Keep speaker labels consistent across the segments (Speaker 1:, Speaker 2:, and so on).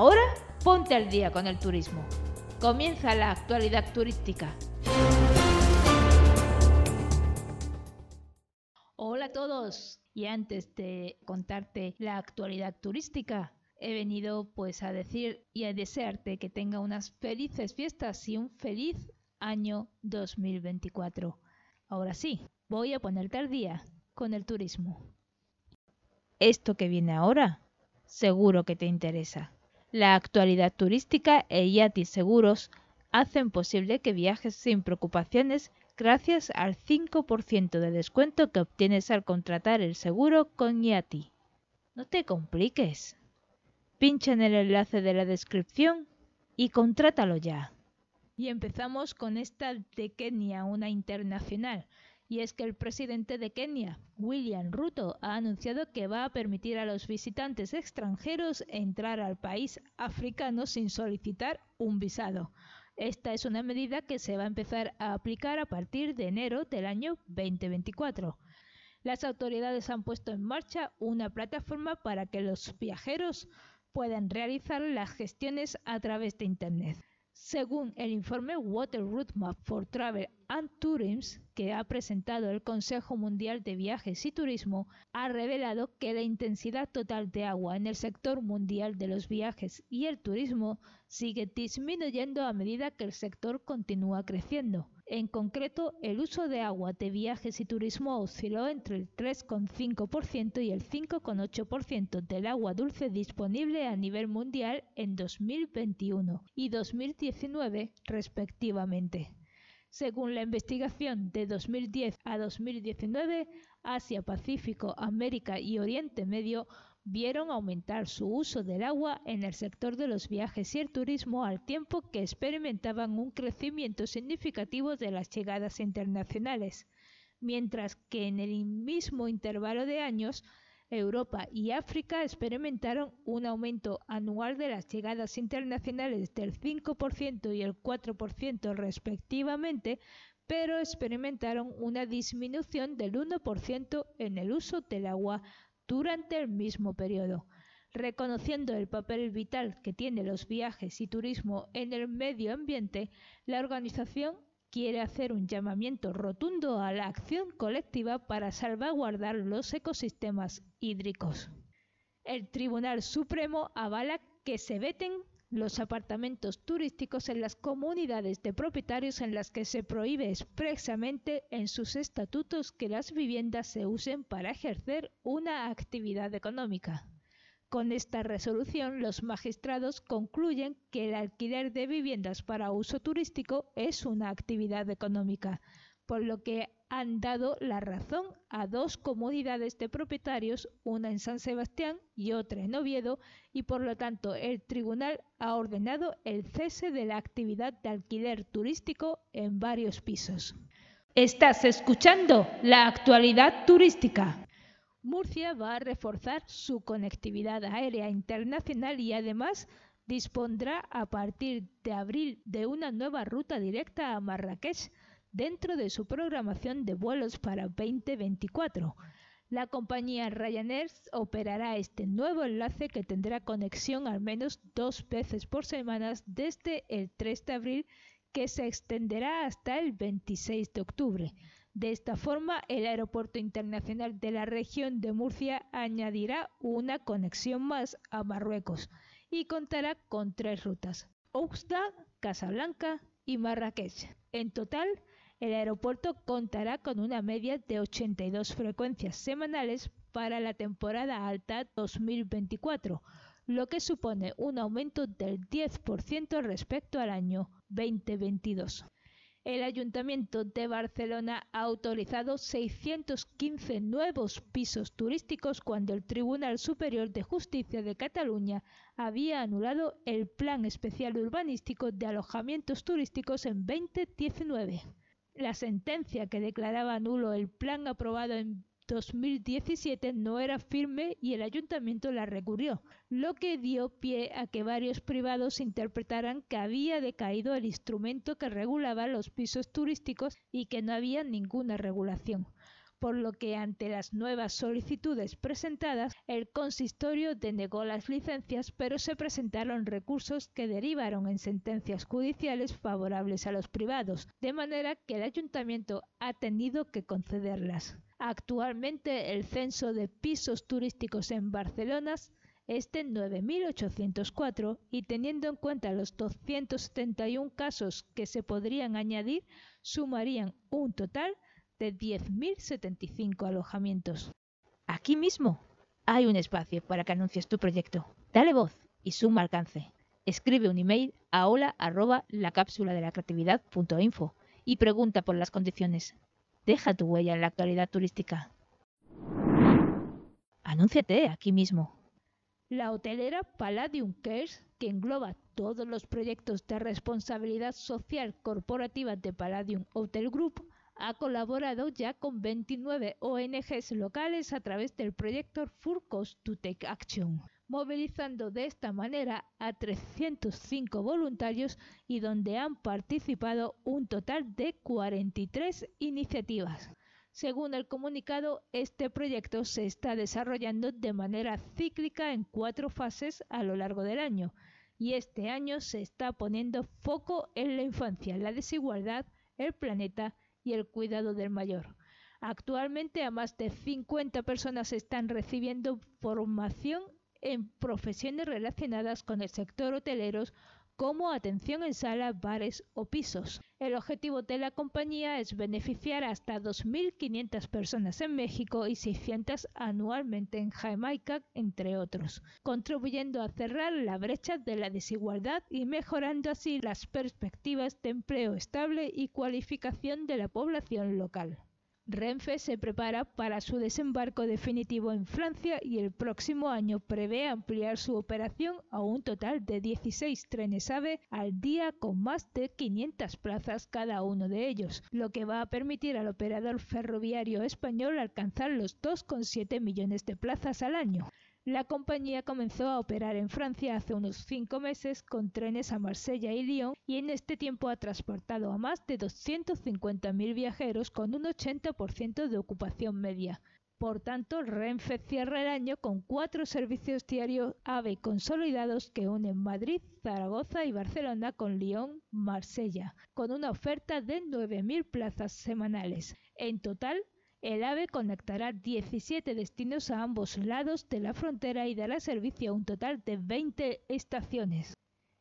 Speaker 1: Ahora ponte al día con el turismo. Comienza la actualidad turística. Hola a todos. Y antes de contarte la actualidad turística, he venido pues a decir y a desearte que tenga unas felices fiestas y un feliz año 2024. Ahora sí, voy a ponerte al día con el turismo. Esto que viene ahora, seguro que te interesa. La actualidad turística e Yati Seguros hacen posible que viajes sin preocupaciones gracias al 5% de descuento que obtienes al contratar el seguro con Yati. No te compliques. Pincha en el enlace de la descripción y contrátalo ya. Y empezamos con esta de Kenia, una internacional. Y es que el presidente de Kenia, William Ruto, ha anunciado que va a permitir a los visitantes extranjeros entrar al país africano sin solicitar un visado. Esta es una medida que se va a empezar a aplicar a partir de enero del año 2024. Las autoridades han puesto en marcha una plataforma para que los viajeros puedan realizar las gestiones a través de Internet. Según el informe Water Roadmap for Travel and Tourism que ha presentado el Consejo Mundial de Viajes y Turismo, ha revelado que la intensidad total de agua en el sector mundial de los viajes y el turismo sigue disminuyendo a medida que el sector continúa creciendo. En concreto, el uso de agua de viajes y turismo osciló entre el 3,5% y el 5,8% del agua dulce disponible a nivel mundial en 2021 y 2019 respectivamente. Según la investigación de 2010 a 2019, Asia, Pacífico, América y Oriente Medio vieron aumentar su uso del agua en el sector de los viajes y el turismo al tiempo que experimentaban un crecimiento significativo de las llegadas internacionales, mientras que en el mismo intervalo de años Europa y África experimentaron un aumento anual de las llegadas internacionales del 5% y el 4% respectivamente, pero experimentaron una disminución del 1% en el uso del agua durante el mismo periodo, reconociendo el papel vital que tienen los viajes y turismo en el medio ambiente, la organización quiere hacer un llamamiento rotundo a la acción colectiva para salvaguardar los ecosistemas hídricos. El Tribunal Supremo avala que se veten los apartamentos turísticos en las comunidades de propietarios en las que se prohíbe expresamente en sus estatutos que las viviendas se usen para ejercer una actividad económica. Con esta resolución, los magistrados concluyen que el alquiler de viviendas para uso turístico es una actividad económica, por lo que han dado la razón a dos comunidades de propietarios, una en San Sebastián y otra en Oviedo, y por lo tanto el tribunal ha ordenado el cese de la actividad de alquiler turístico en varios pisos. Estás escuchando la actualidad turística. Murcia va a reforzar su conectividad aérea internacional y además dispondrá a partir de abril de una nueva ruta directa a Marrakech dentro de su programación de vuelos para 2024. La compañía Ryanair operará este nuevo enlace que tendrá conexión al menos dos veces por semana desde el 3 de abril que se extenderá hasta el 26 de octubre. De esta forma, el Aeropuerto Internacional de la región de Murcia añadirá una conexión más a Marruecos y contará con tres rutas, Oxda, Casablanca y Marrakech. En total, el aeropuerto contará con una media de 82 frecuencias semanales para la temporada alta 2024, lo que supone un aumento del 10% respecto al año 2022. El Ayuntamiento de Barcelona ha autorizado 615 nuevos pisos turísticos cuando el Tribunal Superior de Justicia de Cataluña había anulado el Plan Especial Urbanístico de Alojamientos Turísticos en 2019. La sentencia que declaraba nulo el plan aprobado en 2017 no era firme y el ayuntamiento la recurrió, lo que dio pie a que varios privados interpretaran que había decaído el instrumento que regulaba los pisos turísticos y que no había ninguna regulación. Por lo que ante las nuevas solicitudes presentadas, el consistorio denegó las licencias, pero se presentaron recursos que derivaron en sentencias judiciales favorables a los privados, de manera que el ayuntamiento ha tenido que concederlas. Actualmente el censo de pisos turísticos en Barcelona es de 9.804 y teniendo en cuenta los 271 casos que se podrían añadir, sumarían un total de 10.075 alojamientos. Aquí mismo hay un espacio para que anuncies tu proyecto. Dale voz y suma alcance. Escribe un email a hola arroba la cápsula de la creatividad.info y pregunta por las condiciones. Deja tu huella en la actualidad turística. Anúnciate aquí mismo. La hotelera Palladium Cares, que engloba todos los proyectos de responsabilidad social corporativa de Palladium Hotel Group, ha colaborado ya con 29 ONGs locales a través del proyecto Furcos to Take Action, movilizando de esta manera a 305 voluntarios y donde han participado un total de 43 iniciativas. Según el comunicado, este proyecto se está desarrollando de manera cíclica en cuatro fases a lo largo del año, y este año se está poniendo foco en la infancia, la desigualdad, el planeta y el cuidado del mayor. Actualmente a más de 50 personas están recibiendo formación en profesiones relacionadas con el sector hotelero como atención en salas, bares o pisos. El objetivo de la compañía es beneficiar hasta 2.500 personas en México y 600 anualmente en Jamaica, entre otros, contribuyendo a cerrar la brecha de la desigualdad y mejorando así las perspectivas de empleo estable y cualificación de la población local. Renfe se prepara para su desembarco definitivo en Francia y el próximo año prevé ampliar su operación a un total de 16 trenes AVE al día con más de 500 plazas cada uno de ellos, lo que va a permitir al operador ferroviario español alcanzar los 2,7 millones de plazas al año. La compañía comenzó a operar en Francia hace unos cinco meses con trenes a Marsella y Lyon y en este tiempo ha transportado a más de 250.000 viajeros con un 80% de ocupación media. Por tanto, Renfe cierra el año con cuatro servicios diarios AVE consolidados que unen Madrid, Zaragoza y Barcelona con Lyon, Marsella, con una oferta de 9.000 plazas semanales. En total, el AVE conectará 17 destinos a ambos lados de la frontera y dará servicio a un total de 20 estaciones.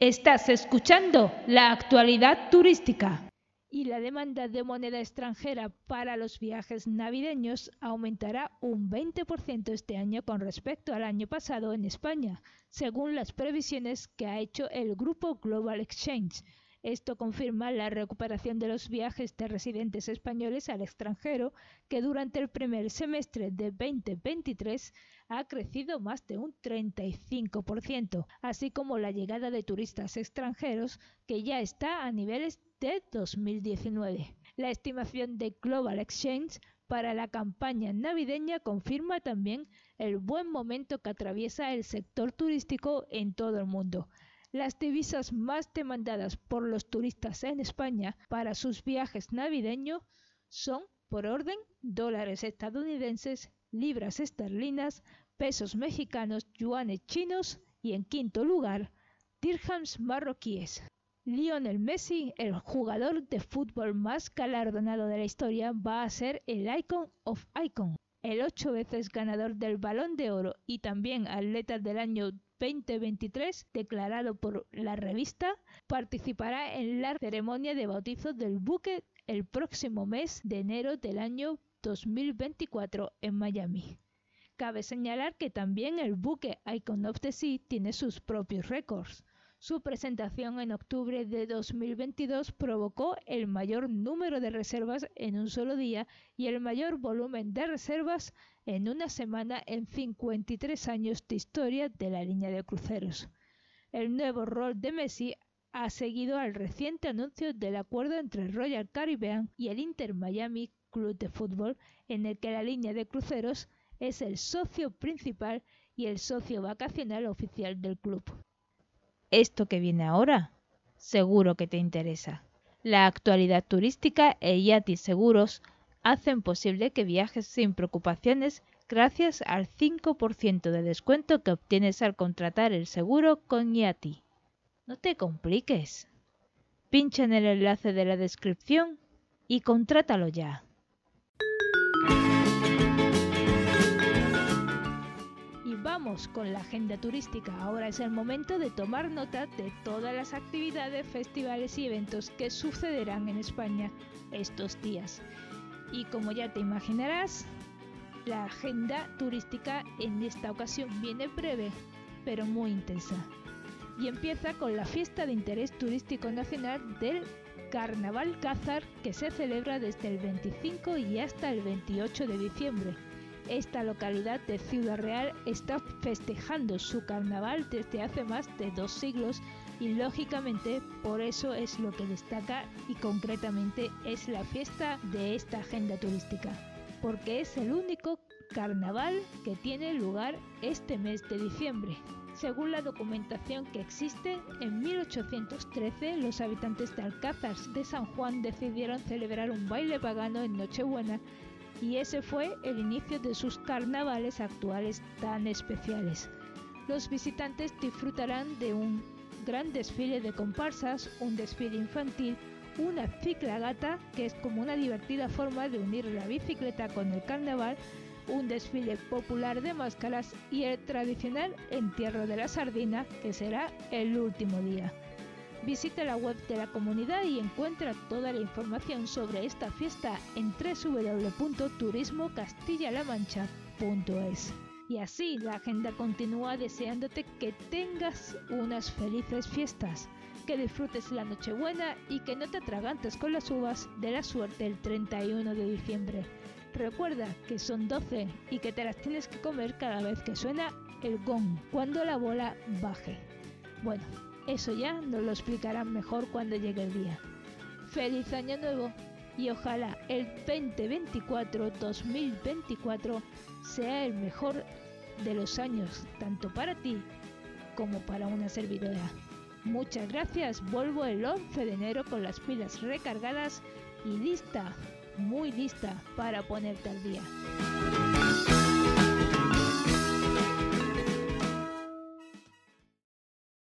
Speaker 1: Estás escuchando la actualidad turística. Y la demanda de moneda extranjera para los viajes navideños aumentará un 20% este año con respecto al año pasado en España, según las previsiones que ha hecho el grupo Global Exchange esto confirma la recuperación de los viajes de residentes españoles al extranjero, que durante el primer semestre de 2023 ha crecido más de un 35%, así como la llegada de turistas extranjeros, que ya está a niveles de 2019. La estimación de Global Exchange para la campaña navideña confirma también el buen momento que atraviesa el sector turístico en todo el mundo. Las divisas más demandadas por los turistas en España para sus viajes navideños son, por orden, dólares estadounidenses, libras esterlinas, pesos mexicanos, yuanes chinos y, en quinto lugar, dirhams marroquíes. Lionel Messi, el jugador de fútbol más galardonado de la historia, va a ser el Icon of Icon, el ocho veces ganador del Balón de Oro y también atleta del año 2023, declarado por la revista, participará en la ceremonia de bautizo del buque el próximo mes de enero del año 2024 en Miami. Cabe señalar que también el buque Icon of the Sea tiene sus propios récords. Su presentación en octubre de 2022 provocó el mayor número de reservas en un solo día y el mayor volumen de reservas en una semana en 53 años de historia de la línea de cruceros. El nuevo rol de Messi ha seguido al reciente anuncio del acuerdo entre Royal Caribbean y el Inter Miami Club de Fútbol, en el que la línea de cruceros es el socio principal y el socio vacacional oficial del club. Esto que viene ahora, seguro que te interesa. La actualidad turística e Yati Seguros hacen posible que viajes sin preocupaciones gracias al 5% de descuento que obtienes al contratar el seguro con IATI. No te compliques. Pincha en el enlace de la descripción y contrátalo ya. Vamos con la agenda turística. Ahora es el momento de tomar nota de todas las actividades, festivales y eventos que sucederán en España estos días. Y como ya te imaginarás, la agenda turística en esta ocasión viene breve, pero muy intensa. Y empieza con la fiesta de interés turístico nacional del Carnaval Cázar que se celebra desde el 25 y hasta el 28 de diciembre. Esta localidad de Ciudad Real está festejando su carnaval desde hace más de dos siglos y lógicamente por eso es lo que destaca y concretamente es la fiesta de esta agenda turística porque es el único carnaval que tiene lugar este mes de diciembre. Según la documentación que existe, en 1813 los habitantes de Alcázar de San Juan decidieron celebrar un baile pagano en Nochebuena y ese fue el inicio de sus carnavales actuales tan especiales. Los visitantes disfrutarán de un gran desfile de comparsas, un desfile infantil, una ciclagata, que es como una divertida forma de unir la bicicleta con el carnaval, un desfile popular de máscaras y el tradicional entierro de la sardina, que será el último día. Visite la web de la comunidad y encuentra toda la información sobre esta fiesta en www.turismocastillalamancha.es. Y así la agenda continúa deseándote que tengas unas felices fiestas que disfrutes la Nochebuena y que no te atragantes con las uvas de la suerte el 31 de diciembre. Recuerda que son 12 y que te las tienes que comer cada vez que suena el gong, cuando la bola baje. Bueno, eso ya nos lo explicarán mejor cuando llegue el día. ¡Feliz Año Nuevo! Y ojalá el 2024-2024 sea el mejor de los años, tanto para ti como para una servidora. Muchas gracias, vuelvo el 11 de enero con las pilas recargadas y lista, muy lista para ponerte al día.